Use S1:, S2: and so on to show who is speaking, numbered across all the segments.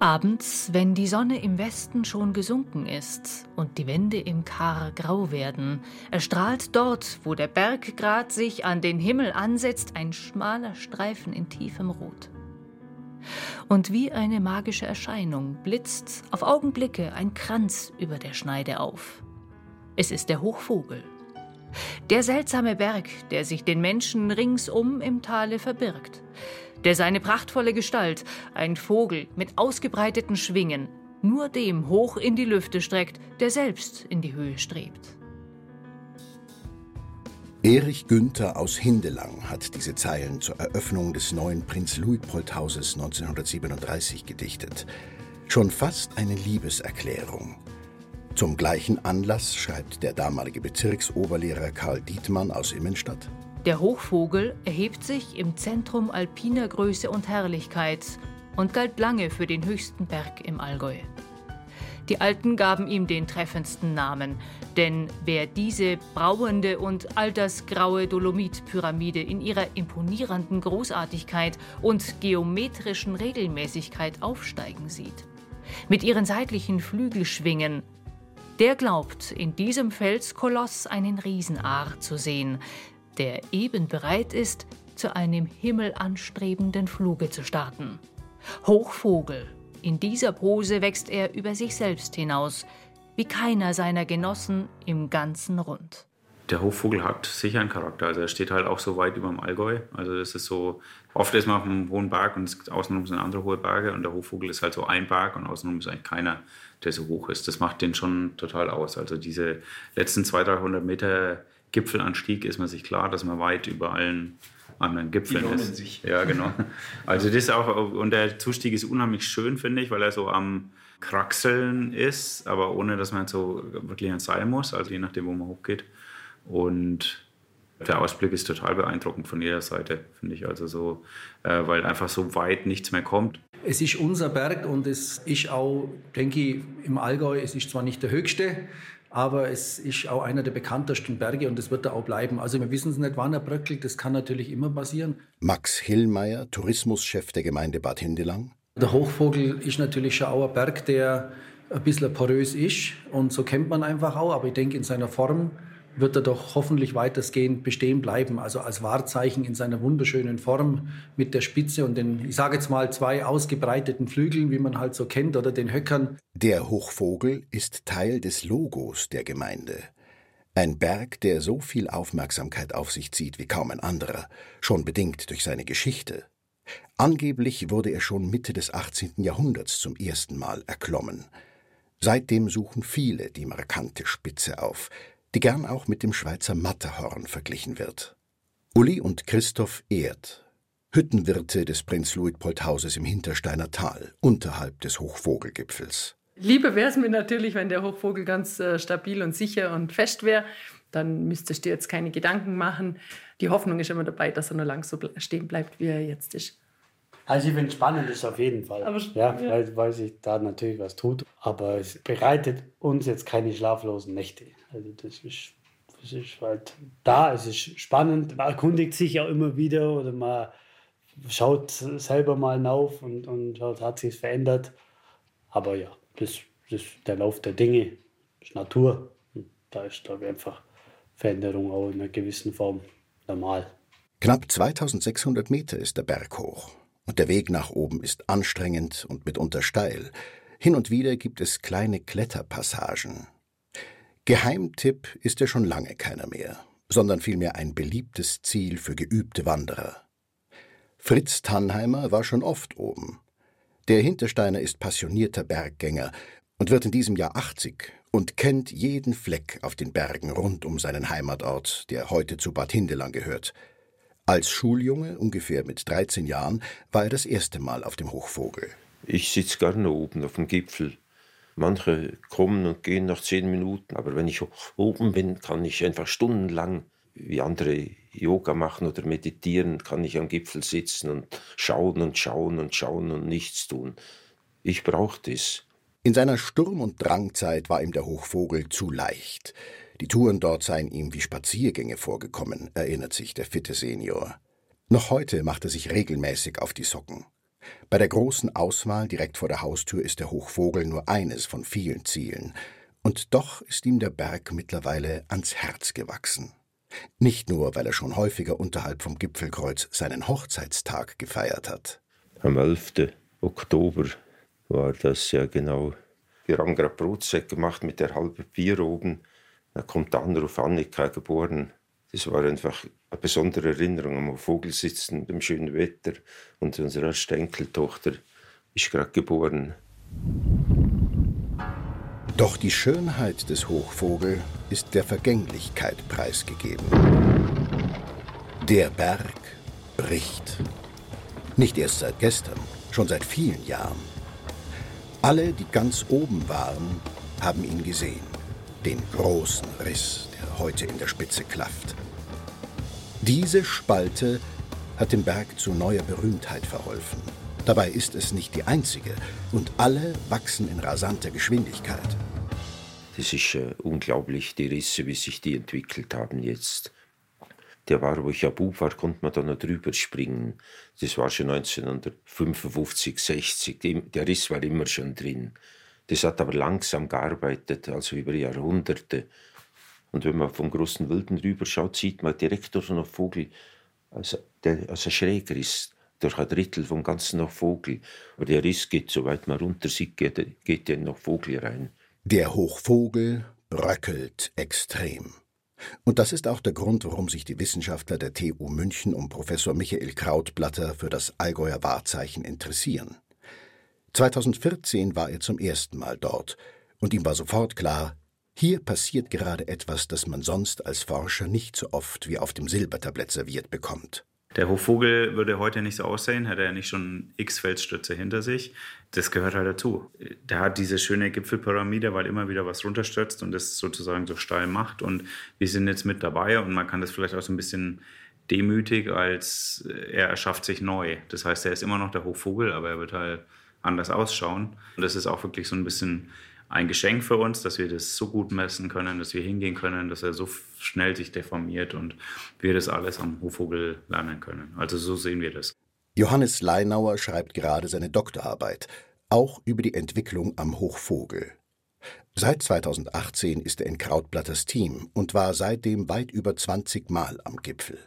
S1: Abends, wenn die Sonne im Westen schon gesunken ist und die Wände im Kar grau werden, erstrahlt dort, wo der Berggrat sich an den Himmel ansetzt, ein schmaler Streifen in tiefem Rot. Und wie eine magische Erscheinung blitzt auf Augenblicke ein Kranz über der Schneide auf. Es ist der Hochvogel. Der seltsame Berg, der sich den Menschen ringsum im Tale verbirgt der seine prachtvolle Gestalt, ein Vogel mit ausgebreiteten Schwingen, nur dem hoch in die Lüfte streckt, der selbst in die Höhe strebt.
S2: Erich Günther aus Hindelang hat diese Zeilen zur Eröffnung des neuen Prinz Luitpold-Hauses 1937 gedichtet. Schon fast eine Liebeserklärung. Zum gleichen Anlass schreibt der damalige Bezirksoberlehrer Karl Dietmann aus Immenstadt.
S1: Der Hochvogel erhebt sich im Zentrum alpiner Größe und Herrlichkeit und galt lange für den höchsten Berg im Allgäu. Die Alten gaben ihm den treffendsten Namen, denn wer diese brauende und altersgraue Dolomitpyramide in ihrer imponierenden Großartigkeit und geometrischen Regelmäßigkeit aufsteigen sieht, mit ihren seitlichen Flügelschwingen, der glaubt, in diesem Felskoloss einen Riesenaar zu sehen, der eben bereit ist, zu einem himmelanstrebenden Fluge zu starten. Hochvogel, in dieser Pose wächst er über sich selbst hinaus, wie keiner seiner Genossen im ganzen Rund.
S3: Der Hochvogel hat sicher einen Charakter. Also er steht halt auch so weit über dem Allgäu. Also das ist so, oft ist man auf einem hohen Berg und außenrum sind andere hohe Berge und der Hochvogel ist halt so ein Berg und außenrum ist eigentlich keiner, der so hoch ist. Das macht den schon total aus. Also diese letzten 200, 300 Meter Gipfelanstieg ist man sich klar, dass man weit über allen anderen Gipfeln
S4: Die
S3: ist.
S4: sich.
S3: Ja, genau. Also das ist auch, und der Zustieg ist unheimlich schön, finde ich, weil er so am Kraxeln ist, aber ohne, dass man so wirklich ans Seil muss, also je nachdem, wo man hochgeht. Und der Ausblick ist total beeindruckend von jeder Seite, finde ich. Also so, äh, weil einfach so weit nichts mehr kommt.
S4: Es ist unser Berg und es ist auch, denke ich, im Allgäu, es ist zwar nicht der höchste, aber es ist auch einer der bekanntesten Berge und es wird da auch bleiben. Also wir wissen es nicht, wann er bröckelt, das kann natürlich immer passieren.
S2: Max Hillmeier, Tourismuschef der Gemeinde Bad Hindelang.
S4: Der Hochvogel ist natürlich schon auch ein Berg, der ein bisschen porös ist und so kennt man einfach auch, aber ich denke in seiner Form wird er doch hoffentlich weitestgehend bestehen bleiben. Also als Wahrzeichen in seiner wunderschönen Form mit der Spitze und den, ich sage jetzt mal, zwei ausgebreiteten Flügeln, wie man halt so kennt, oder den Höckern.
S2: Der Hochvogel ist Teil des Logos der Gemeinde. Ein Berg, der so viel Aufmerksamkeit auf sich zieht wie kaum ein anderer, schon bedingt durch seine Geschichte. Angeblich wurde er schon Mitte des 18. Jahrhunderts zum ersten Mal erklommen. Seitdem suchen viele die markante Spitze auf, die gern auch mit dem Schweizer Matterhorn verglichen wird. Uli und Christoph Erd, Hüttenwirte des Prinz Luitpold-Hauses im Hintersteiner Tal, unterhalb des Hochvogelgipfels.
S5: Lieber wäre es mir natürlich, wenn der Hochvogel ganz äh, stabil und sicher und fest wäre. Dann müsstest du jetzt keine Gedanken machen. Die Hoffnung ist immer dabei, dass er nur lang so stehen bleibt, wie er jetzt ist.
S6: Also ich finde es spannend, ist auf jeden Fall.
S5: Aber,
S6: ja,
S5: ja.
S6: Weil, weil sich da natürlich was tut. Aber es bereitet uns jetzt keine schlaflosen Nächte. Also das ist, das ist halt da, es ist spannend. Man erkundigt sich auch immer wieder oder man schaut selber mal auf und, und schaut, hat sich verändert. Aber ja, das, das ist der Lauf der Dinge, das ist Natur. Und da ist, ich, einfach Veränderung auch in einer gewissen Form normal.
S2: Knapp 2600 Meter ist der Berg hoch. Und der Weg nach oben ist anstrengend und mitunter steil. Hin und wieder gibt es kleine Kletterpassagen. Geheimtipp ist er schon lange keiner mehr, sondern vielmehr ein beliebtes Ziel für geübte Wanderer. Fritz Tannheimer war schon oft oben. Der Hintersteiner ist passionierter Berggänger und wird in diesem Jahr 80 und kennt jeden Fleck auf den Bergen rund um seinen Heimatort, der heute zu Bad Hindelang gehört. Als Schuljunge, ungefähr mit 13 Jahren, war er das erste Mal auf dem Hochvogel.
S7: Ich sitze gerne oben auf dem Gipfel. Manche kommen und gehen nach zehn Minuten, aber wenn ich oben bin, kann ich einfach stundenlang, wie andere Yoga machen oder meditieren, kann ich am Gipfel sitzen und schauen und schauen und schauen und nichts tun. Ich brauche das.
S2: In seiner Sturm- und Drangzeit war ihm der Hochvogel zu leicht. Die Touren dort seien ihm wie Spaziergänge vorgekommen, erinnert sich der fitte Senior. Noch heute macht er sich regelmäßig auf die Socken. Bei der großen Auswahl direkt vor der Haustür ist der Hochvogel nur eines von vielen Zielen. Und doch ist ihm der Berg mittlerweile ans Herz gewachsen. Nicht nur, weil er schon häufiger unterhalb vom Gipfelkreuz seinen Hochzeitstag gefeiert hat.
S7: Am 11. Oktober war das ja genau. Wir haben gerade Brotsäcke gemacht mit der halben Bier oben. Da kommt der Anruf Annika geboren. Das war einfach eine besondere Erinnerung am Vogelsitzen, dem schönen Wetter. Und unsere Enkeltochter ist gerade geboren.
S2: Doch die Schönheit des Hochvogel ist der Vergänglichkeit preisgegeben. Der Berg bricht. Nicht erst seit gestern, schon seit vielen Jahren. Alle, die ganz oben waren, haben ihn gesehen. Den großen Riss, heute in der Spitze klafft. Diese Spalte hat dem Berg zu neuer Berühmtheit verholfen. Dabei ist es nicht die einzige und alle wachsen in rasanter Geschwindigkeit.
S7: Das ist äh, unglaublich, die Risse, wie sich die entwickelt haben jetzt. Der war, wo ich ja Bub war, konnte man da noch drüber springen. Das war schon 1955, 60. Der Riss war immer schon drin. Das hat aber langsam gearbeitet, also über Jahrhunderte. Und wenn man vom großen Wilden rüberschaut, sieht man direkt durch einen Vogel, also der also schräger ist, durch ein Drittel vom ganzen noch Vogel. Aber der Riss geht, soweit man runter sieht, geht, geht der noch Vogel rein.
S2: Der Hochvogel bröckelt extrem. Und das ist auch der Grund, warum sich die Wissenschaftler der TU München um Professor Michael Krautblatter für das Allgäuer Wahrzeichen interessieren. 2014 war er zum ersten Mal dort, und ihm war sofort klar, hier passiert gerade etwas, das man sonst als Forscher nicht so oft wie auf dem Silbertablett serviert bekommt.
S3: Der Hochvogel würde heute nicht so aussehen, hätte er nicht schon x Felsstürze hinter sich. Das gehört halt dazu. Der hat diese schöne Gipfelpyramide, weil immer wieder was runterstürzt und das sozusagen so steil macht. Und wir sind jetzt mit dabei und man kann das vielleicht auch so ein bisschen demütig, als er erschafft sich neu. Das heißt, er ist immer noch der Hochvogel, aber er wird halt anders ausschauen. Und das ist auch wirklich so ein bisschen ein Geschenk für uns, dass wir das so gut messen können, dass wir hingehen können, dass er so schnell sich deformiert und wir das alles am Hochvogel lernen können. Also so sehen wir das.
S2: Johannes Leinauer schreibt gerade seine Doktorarbeit, auch über die Entwicklung am Hochvogel. Seit 2018 ist er in Krautblatters Team und war seitdem weit über 20 Mal am Gipfel.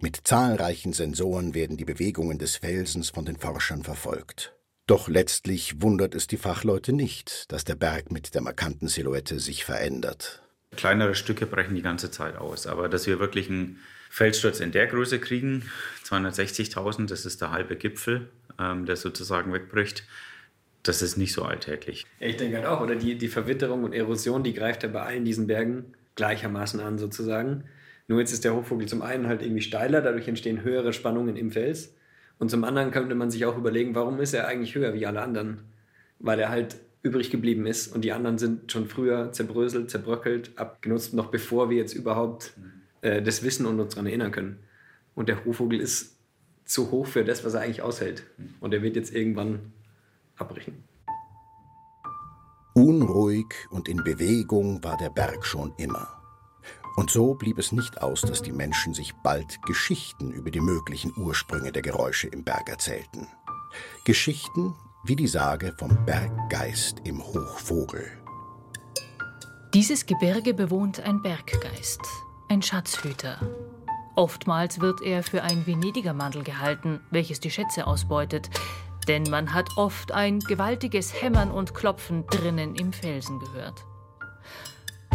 S2: Mit zahlreichen Sensoren werden die Bewegungen des Felsens von den Forschern verfolgt. Doch letztlich wundert es die Fachleute nicht, dass der Berg mit der markanten Silhouette sich verändert.
S3: Kleinere Stücke brechen die ganze Zeit aus, aber dass wir wirklich einen Felssturz in der Größe kriegen, 260.000, das ist der halbe Gipfel, ähm, der sozusagen wegbricht, das ist nicht so alltäglich.
S8: Ich denke halt auch, oder die, die Verwitterung und Erosion, die greift ja bei allen diesen Bergen gleichermaßen an sozusagen. Nur jetzt ist der Hochvogel zum einen halt irgendwie steiler, dadurch entstehen höhere Spannungen im Fels. Und zum anderen könnte man sich auch überlegen, warum ist er eigentlich höher wie alle anderen? Weil er halt übrig geblieben ist und die anderen sind schon früher zerbröselt, zerbröckelt, abgenutzt, noch bevor wir jetzt überhaupt äh, das wissen und uns daran erinnern können. Und der Hochvogel ist zu hoch für das, was er eigentlich aushält. Und er wird jetzt irgendwann abbrechen.
S2: Unruhig und in Bewegung war der Berg schon immer. Und so blieb es nicht aus, dass die Menschen sich bald Geschichten über die möglichen Ursprünge der Geräusche im Berg erzählten. Geschichten wie die Sage vom Berggeist im Hochvogel.
S1: Dieses Gebirge bewohnt ein Berggeist, ein Schatzhüter. Oftmals wird er für ein Venedigermandel gehalten, welches die Schätze ausbeutet, denn man hat oft ein gewaltiges Hämmern und Klopfen drinnen im Felsen gehört.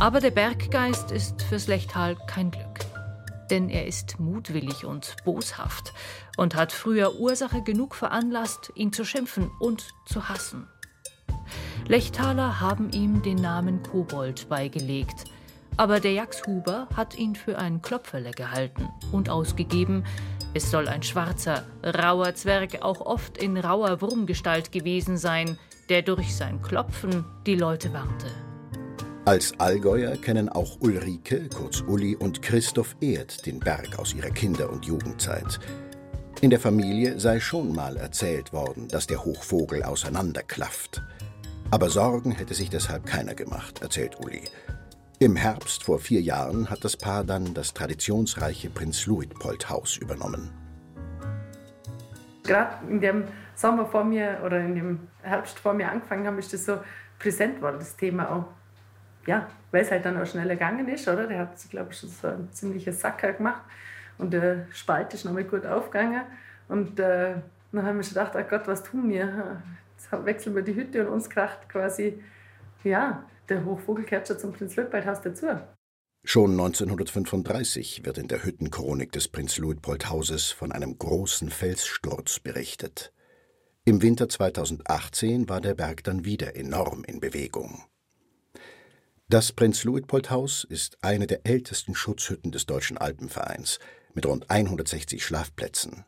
S1: Aber der Berggeist ist fürs Lechtal kein Glück. Denn er ist mutwillig und boshaft und hat früher Ursache genug veranlasst, ihn zu schimpfen und zu hassen. Lechtaler haben ihm den Namen Kobold beigelegt, aber der Jaxhuber hat ihn für einen Klopferle gehalten und ausgegeben, es soll ein schwarzer, rauer Zwerg auch oft in rauer Wurmgestalt gewesen sein, der durch sein Klopfen die Leute warnte.
S2: Als Allgäuer kennen auch Ulrike, kurz Uli, und Christoph Erd den Berg aus ihrer Kinder- und Jugendzeit. In der Familie sei schon mal erzählt worden, dass der Hochvogel auseinanderklafft. Aber Sorgen hätte sich deshalb keiner gemacht, erzählt Uli. Im Herbst vor vier Jahren hat das Paar dann das traditionsreiche Prinz Luitpold Haus übernommen.
S5: Gerade in dem Sommer vor mir oder in dem Herbst vor mir angefangen haben, ist das so präsent worden, das Thema auch. Ja, weil es halt dann auch schneller gegangen ist, oder? Der hat, glaube ich, schon so ein ziemliches Sacker gemacht und der Spalt ist nochmal gut aufgegangen. Und äh, dann haben wir schon gedacht, oh Gott, was tun wir? Jetzt wechseln wir die Hütte und uns kracht quasi, ja, der Hochvogelcatcher zum Prinz Luitpoldhaus dazu.
S2: Schon 1935 wird in der Hüttenchronik des Prinz Luitpoldhauses von einem großen Felssturz berichtet. Im Winter 2018 war der Berg dann wieder enorm in Bewegung. Das Prinz Luitpoldhaus ist eine der ältesten Schutzhütten des Deutschen Alpenvereins mit rund 160 Schlafplätzen.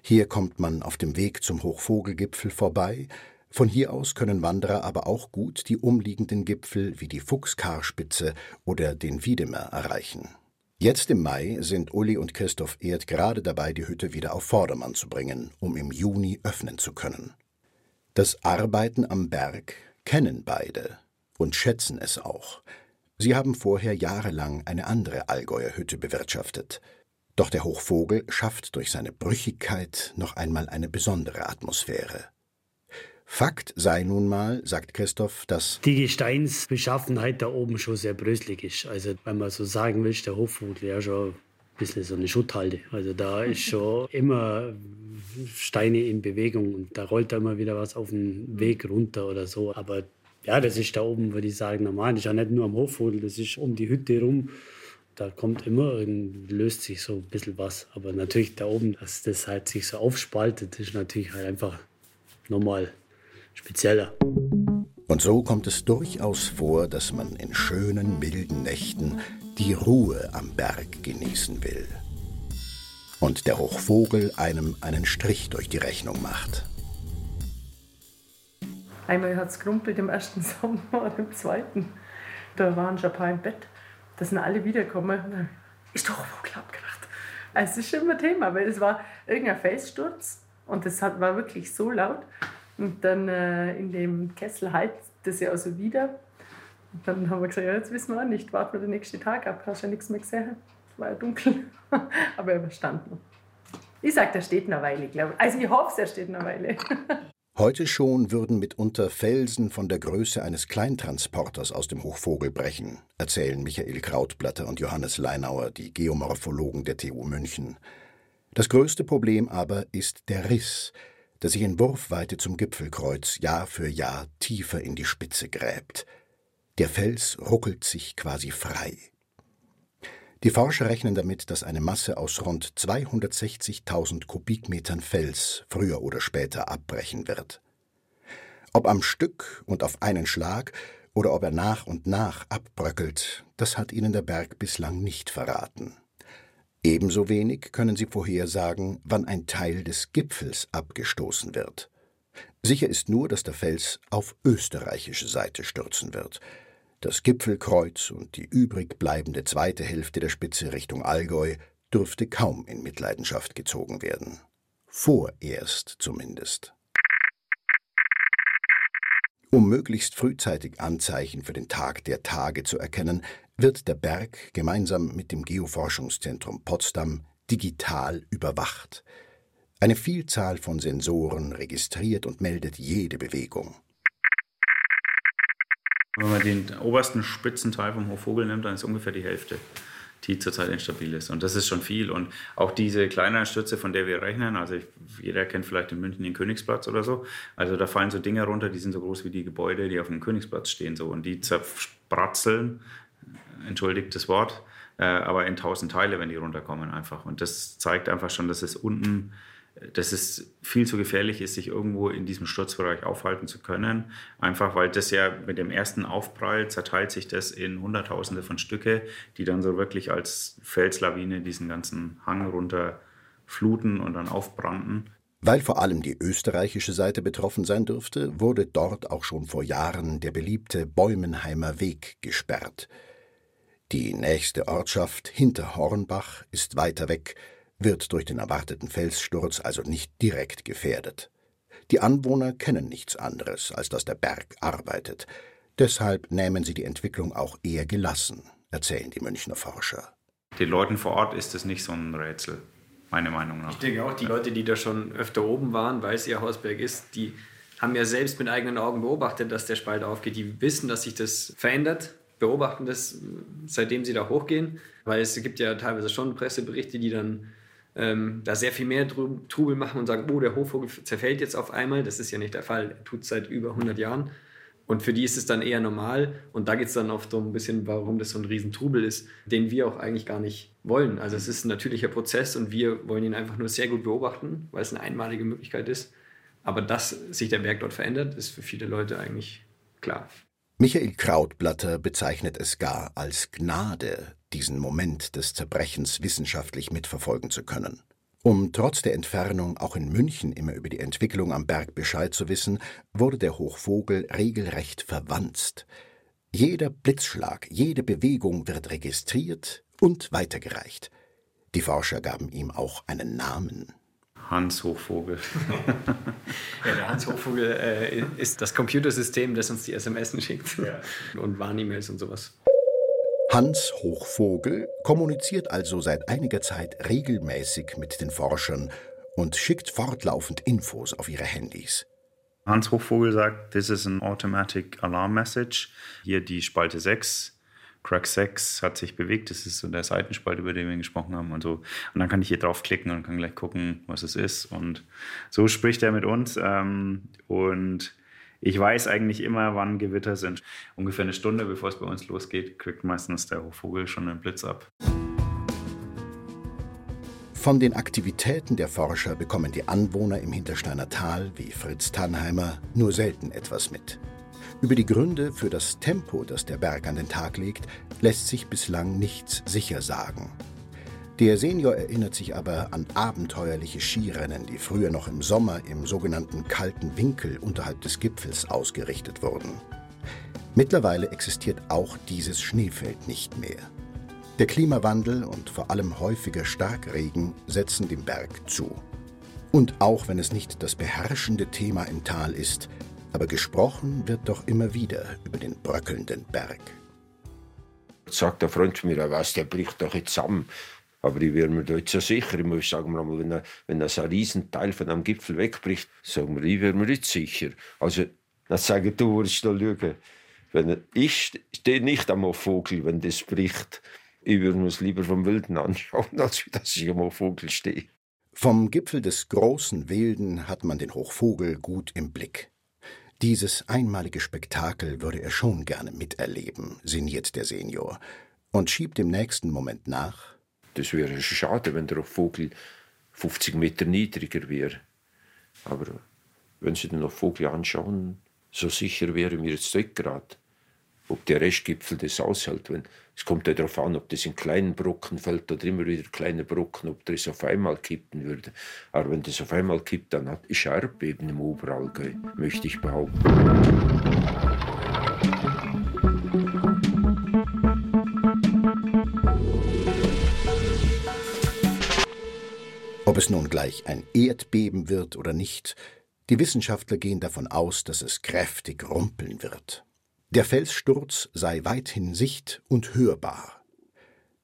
S2: Hier kommt man auf dem Weg zum Hochvogelgipfel vorbei von hier aus können Wanderer aber auch gut die umliegenden Gipfel wie die Fuchskarspitze oder den Wiedemer erreichen. Jetzt im Mai sind Uli und Christoph Erd gerade dabei, die Hütte wieder auf Vordermann zu bringen, um im Juni öffnen zu können. Das Arbeiten am Berg kennen beide und schätzen es auch. Sie haben vorher jahrelang eine andere Allgäuer Hütte bewirtschaftet. Doch der Hochvogel schafft durch seine Brüchigkeit noch einmal eine besondere Atmosphäre. Fakt sei nun mal, sagt Christoph, dass
S6: die Gesteinsbeschaffenheit da oben schon sehr bröselig ist. Also, wenn man so sagen will, der Hochvogel ja schon ein bisschen so eine Schutthalde. Also, da ist schon immer Steine in Bewegung und da rollt da immer wieder was auf den Weg runter oder so. Aber ja, das ist da oben, würde ich sagen, normal. Das ist ja nicht nur am Hochvogel, das ist um die Hütte rum. Da kommt immer, löst sich so ein bisschen was. Aber natürlich da oben, dass das halt sich so aufspaltet, ist natürlich halt einfach normal spezieller.
S2: Und so kommt es durchaus vor, dass man in schönen, milden Nächten die Ruhe am Berg genießen will. Und der Hochvogel einem einen Strich durch die Rechnung macht.
S5: Einmal hat es gerumpelt im ersten Sommer oder im zweiten. Da waren schon ein paar im Bett. Da sind alle wiedergekommen. Ist doch Hochvogel abgemacht. Also es ist immer ein Thema, weil es war irgendein Felssturz und es war wirklich so laut. Und dann äh, in dem Kessel heizt das ja also wieder. Und dann haben wir gesagt, ja, jetzt wissen wir auch nicht, warten wir den nächsten Tag ab. Hast ja nichts mehr gesehen. Es war ja dunkel. Aber er noch. Ich sage, der steht eine Weile, glaube ich. Also ich hoffe, er steht eine Weile.
S2: Heute schon würden mitunter Felsen von der Größe eines Kleintransporters aus dem Hochvogel brechen, erzählen Michael Krautblatter und Johannes Leinauer, die Geomorphologen der TU München. Das größte Problem aber ist der Riss, der sich in Wurfweite zum Gipfelkreuz Jahr für Jahr tiefer in die Spitze gräbt. Der Fels ruckelt sich quasi frei. Die Forscher rechnen damit, dass eine Masse aus rund 260.000 Kubikmetern Fels früher oder später abbrechen wird. Ob am Stück und auf einen Schlag oder ob er nach und nach abbröckelt, das hat ihnen der Berg bislang nicht verraten. Ebenso wenig können sie vorhersagen, wann ein Teil des Gipfels abgestoßen wird. Sicher ist nur, dass der Fels auf österreichische Seite stürzen wird. Das Gipfelkreuz und die übrig bleibende zweite Hälfte der Spitze Richtung Allgäu dürfte kaum in Mitleidenschaft gezogen werden. Vorerst zumindest. Um möglichst frühzeitig Anzeichen für den Tag der Tage zu erkennen, wird der Berg gemeinsam mit dem Geoforschungszentrum Potsdam digital überwacht. Eine Vielzahl von Sensoren registriert und meldet jede Bewegung.
S3: Wenn man den obersten Spitzenteil vom Hochvogel nimmt, dann ist ungefähr die Hälfte, die zurzeit instabil ist. Und das ist schon viel. Und auch diese kleineren Stürze, von der wir rechnen, also ich, jeder kennt vielleicht in München den Königsplatz oder so. Also da fallen so Dinge runter, die sind so groß wie die Gebäude, die auf dem Königsplatz stehen. So. Und die zerspratzeln entschuldigt das Wort, äh, aber in tausend Teile, wenn die runterkommen einfach. Und das zeigt einfach schon, dass es unten, dass es viel zu gefährlich ist, sich irgendwo in diesem Sturzbereich aufhalten zu können. Einfach weil das ja mit dem ersten Aufprall zerteilt sich das in Hunderttausende von Stücke, die dann so wirklich als Felslawine diesen ganzen Hang runter fluten und dann aufbranden.
S2: Weil vor allem die österreichische Seite betroffen sein dürfte, wurde dort auch schon vor Jahren der beliebte Bäumenheimer Weg gesperrt. Die nächste Ortschaft hinter Hornbach ist weiter weg, wird durch den erwarteten Felssturz also nicht direkt gefährdet. Die Anwohner kennen nichts anderes, als dass der Berg arbeitet. Deshalb nehmen sie die Entwicklung auch eher gelassen, erzählen die Münchner Forscher.
S3: Den Leuten vor Ort ist es nicht so ein Rätsel. meine Meinung nach.
S8: Ich denke auch, die Leute, die da schon öfter oben waren, weil es ihr Hausberg ist, die haben ja selbst mit eigenen Augen beobachtet, dass der Spalt aufgeht. Die wissen, dass sich das verändert, beobachten das, seitdem sie da hochgehen, weil es gibt ja teilweise schon Presseberichte, die dann ähm, da sehr viel mehr Trubel machen und sagen, oh, der Hochvogel zerfällt jetzt auf einmal. Das ist ja nicht der Fall, er tut es seit über 100 Jahren. Und für die ist es dann eher normal. Und da geht es dann oft so ein bisschen, warum das so ein Riesentrubel ist, den wir auch eigentlich gar nicht wollen. Also es ist ein natürlicher Prozess und wir wollen ihn einfach nur sehr gut beobachten, weil es eine einmalige Möglichkeit ist. Aber dass sich der Berg dort verändert, ist für viele Leute eigentlich klar.
S2: Michael Krautblatter bezeichnet es gar als Gnade, diesen Moment des Zerbrechens wissenschaftlich mitverfolgen zu können. Um trotz der Entfernung auch in München immer über die Entwicklung am Berg Bescheid zu wissen, wurde der Hochvogel regelrecht verwanzt. Jeder Blitzschlag, jede Bewegung wird registriert und weitergereicht. Die Forscher gaben ihm auch einen Namen.
S3: Hans Hochvogel.
S8: ja, der Hans Hochvogel äh, ist das Computersystem, das uns die SMS schickt ja. und Warn-E-Mails und sowas.
S2: Hans Hochvogel kommuniziert also seit einiger Zeit regelmäßig mit den Forschern und schickt fortlaufend Infos auf ihre Handys.
S3: Hans Hochvogel sagt, this is an automatic alarm message. Hier die Spalte 6 Crack 6 hat sich bewegt. Das ist so der Seitenspalt, über den wir gesprochen haben und so. Und dann kann ich hier draufklicken und kann gleich gucken, was es ist. Und so spricht er mit uns. Ähm, und ich weiß eigentlich immer, wann Gewitter sind. Ungefähr eine Stunde, bevor es bei uns losgeht, kriegt meistens der Hochvogel schon einen Blitz ab.
S2: Von den Aktivitäten der Forscher bekommen die Anwohner im Hintersteiner Tal, wie Fritz Tannheimer, nur selten etwas mit. Über die Gründe für das Tempo, das der Berg an den Tag legt, lässt sich bislang nichts sicher sagen. Der Senior erinnert sich aber an abenteuerliche Skirennen, die früher noch im Sommer im sogenannten kalten Winkel unterhalb des Gipfels ausgerichtet wurden. Mittlerweile existiert auch dieses Schneefeld nicht mehr. Der Klimawandel und vor allem häufiger Starkregen setzen dem Berg zu. Und auch wenn es nicht das beherrschende Thema im Tal ist, aber gesprochen wird doch immer wieder über den bröckelnden Berg.
S7: Sagt der Freund von mir, weiß, der bricht doch jetzt zusammen. Aber ich wäre mir da jetzt so sicher. Ich muss sagen, wenn, er, wenn er so ein Riesenteil von einem Gipfel wegbricht, sagen wir, ich wäre mir nicht sicher. Also, dann sage ich, du würdest da lügen. Wenn, ich stehe nicht am Vogel, wenn das bricht. Ich würde mir es lieber vom Wilden anschauen, als dass ich am Vogel stehe.
S2: Vom Gipfel des großen Wilden hat man den Hochvogel gut im Blick. Dieses einmalige Spektakel würde er schon gerne miterleben, sinniert der Senior und schiebt im nächsten Moment nach.
S7: Das wäre schade, wenn der Vogel 50 Meter niedriger wäre. Aber wenn Sie den Vogel anschauen, so sicher wäre mir jetzt gerade ob der Restgipfel das aushält. Wenn, es kommt ja darauf an, ob das in kleinen Brocken fällt oder immer wieder kleine Brocken, ob das auf einmal kippen würde. Aber wenn das auf einmal kippt, dann hat ist Erdbeben im Oberallgäu, möchte ich behaupten.
S2: Ob es nun gleich ein Erdbeben wird oder nicht, die Wissenschaftler gehen davon aus, dass es kräftig rumpeln wird. Der Felssturz sei weithin sicht- und hörbar.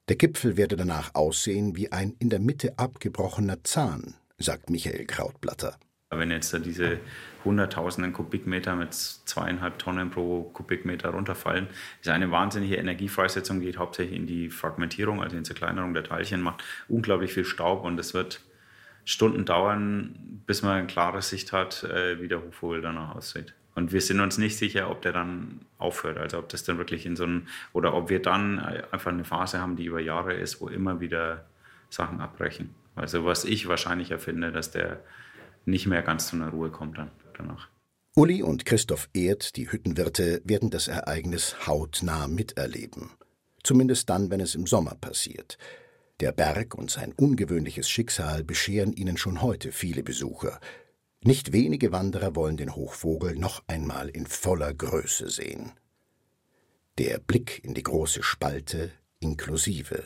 S2: Der Gipfel werde danach aussehen wie ein in der Mitte abgebrochener Zahn, sagt Michael Krautblatter.
S3: Wenn jetzt diese hunderttausenden Kubikmeter mit zweieinhalb Tonnen pro Kubikmeter runterfallen, ist eine wahnsinnige Energiefreisetzung, geht hauptsächlich in die Fragmentierung, also in die Zerkleinerung der Teilchen, macht unglaublich viel Staub und es wird Stunden dauern, bis man eine klare Sicht hat, äh, wie der Hochvogel danach aussieht. Und wir sind uns nicht sicher, ob der dann aufhört. Also ob das dann wirklich in so einem, oder ob wir dann einfach eine Phase haben, die über Jahre ist, wo immer wieder Sachen abbrechen. Also was ich wahrscheinlicher finde, dass der nicht mehr ganz zu einer Ruhe kommt dann danach.
S2: Uli und Christoph Erd, die Hüttenwirte, werden das Ereignis hautnah miterleben. Zumindest dann, wenn es im Sommer passiert. Der Berg und sein ungewöhnliches Schicksal bescheren ihnen schon heute viele Besucher. Nicht wenige Wanderer wollen den Hochvogel noch einmal in voller Größe sehen. Der Blick in die große Spalte inklusive.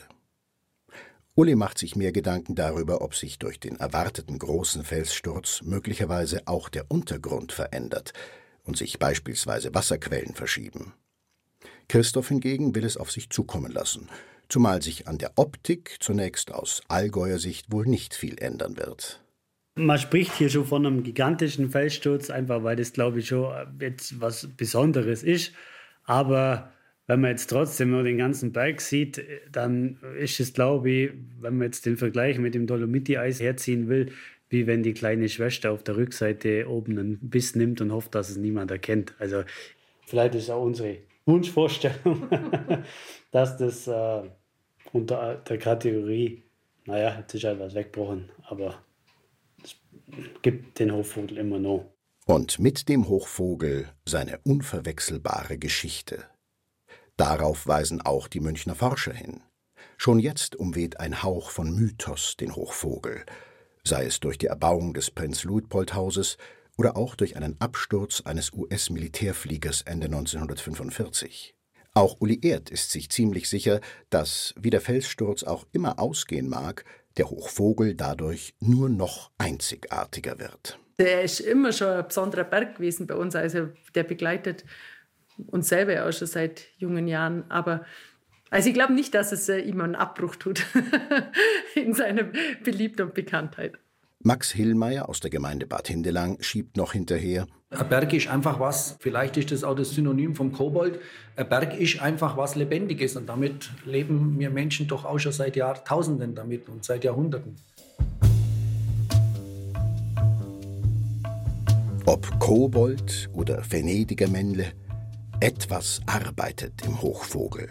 S2: Uli macht sich mehr Gedanken darüber, ob sich durch den erwarteten großen Felssturz möglicherweise auch der Untergrund verändert und sich beispielsweise Wasserquellen verschieben. Christoph hingegen will es auf sich zukommen lassen. Zumal sich an der Optik zunächst aus Allgäuer Sicht wohl nicht viel ändern wird.
S6: Man spricht hier schon von einem gigantischen Felssturz, einfach weil das, glaube ich, schon jetzt was Besonderes ist. Aber wenn man jetzt trotzdem nur den ganzen Berg sieht, dann ist es, glaube ich, wenn man jetzt den Vergleich mit dem Dolomiti-Eis herziehen will, wie wenn die kleine Schwester auf der Rückseite oben einen Biss nimmt und hofft, dass es niemand erkennt. Also vielleicht ist auch unsere Wunschvorstellung, dass das äh, unter der Kategorie, naja, jetzt ist halt was weggebrochen, aber gibt den Hochvogel immer noch.
S2: Und mit dem Hochvogel seine unverwechselbare Geschichte. Darauf weisen auch die Münchner Forscher hin. Schon jetzt umweht ein Hauch von Mythos den Hochvogel, sei es durch die Erbauung des Prinz-Luitpold-Hauses oder auch durch einen Absturz eines US-Militärfliegers Ende 1945. Auch Uli Erd ist sich ziemlich sicher, dass, wie der Felssturz auch immer ausgehen mag, der Hochvogel dadurch nur noch einzigartiger wird.
S5: Der ist immer schon ein besonderer Berg gewesen bei uns. Also der begleitet uns selber auch schon seit jungen Jahren. Aber also ich glaube nicht, dass es äh, ihm einen Abbruch tut in seiner Beliebtheit und Bekanntheit.
S2: Max Hillmeier aus der Gemeinde Bad Hindelang schiebt noch hinterher.
S4: Ein Berg ist einfach was, vielleicht ist das auch das Synonym vom Kobold. Ein Berg ist einfach was Lebendiges und damit leben wir Menschen doch auch schon seit Jahrtausenden damit und seit Jahrhunderten.
S2: Ob Kobold oder Venediger Männle, etwas arbeitet im Hochvogel.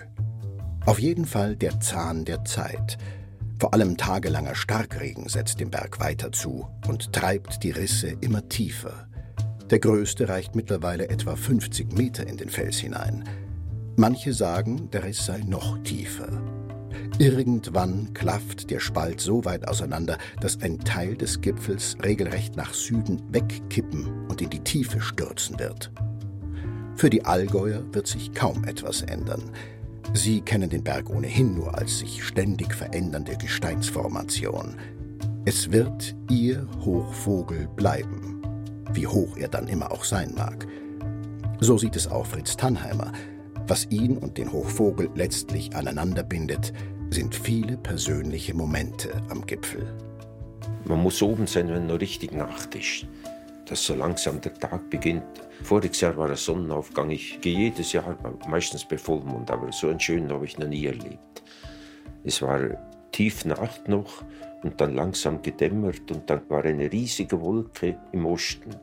S2: Auf jeden Fall der Zahn der Zeit – vor allem tagelanger Starkregen setzt dem Berg weiter zu und treibt die Risse immer tiefer. Der größte reicht mittlerweile etwa 50 Meter in den Fels hinein. Manche sagen, der Riss sei noch tiefer. Irgendwann klafft der Spalt so weit auseinander, dass ein Teil des Gipfels regelrecht nach Süden wegkippen und in die Tiefe stürzen wird. Für die Allgäuer wird sich kaum etwas ändern. Sie kennen den Berg ohnehin nur als sich ständig verändernde Gesteinsformation. Es wird Ihr Hochvogel bleiben, wie hoch er dann immer auch sein mag. So sieht es auch Fritz Tannheimer. Was ihn und den Hochvogel letztlich aneinander bindet, sind viele persönliche Momente am Gipfel.
S7: Man muss oben sein, wenn noch richtig Nacht ist dass so langsam der Tag beginnt. Voriges Jahr war der Sonnenaufgang. Ich gehe jedes Jahr, meistens bei Vollmond, aber so einen schönen habe ich noch nie erlebt. Es war tief Nacht noch und dann langsam gedämmert und dann war eine riesige Wolke im Osten.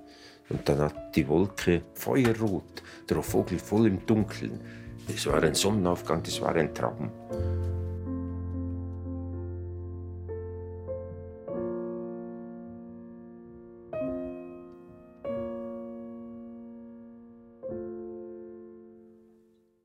S7: Und dann hat die Wolke feuerrot, der Vogel voll im Dunkeln. Es war ein Sonnenaufgang, das war ein Traum.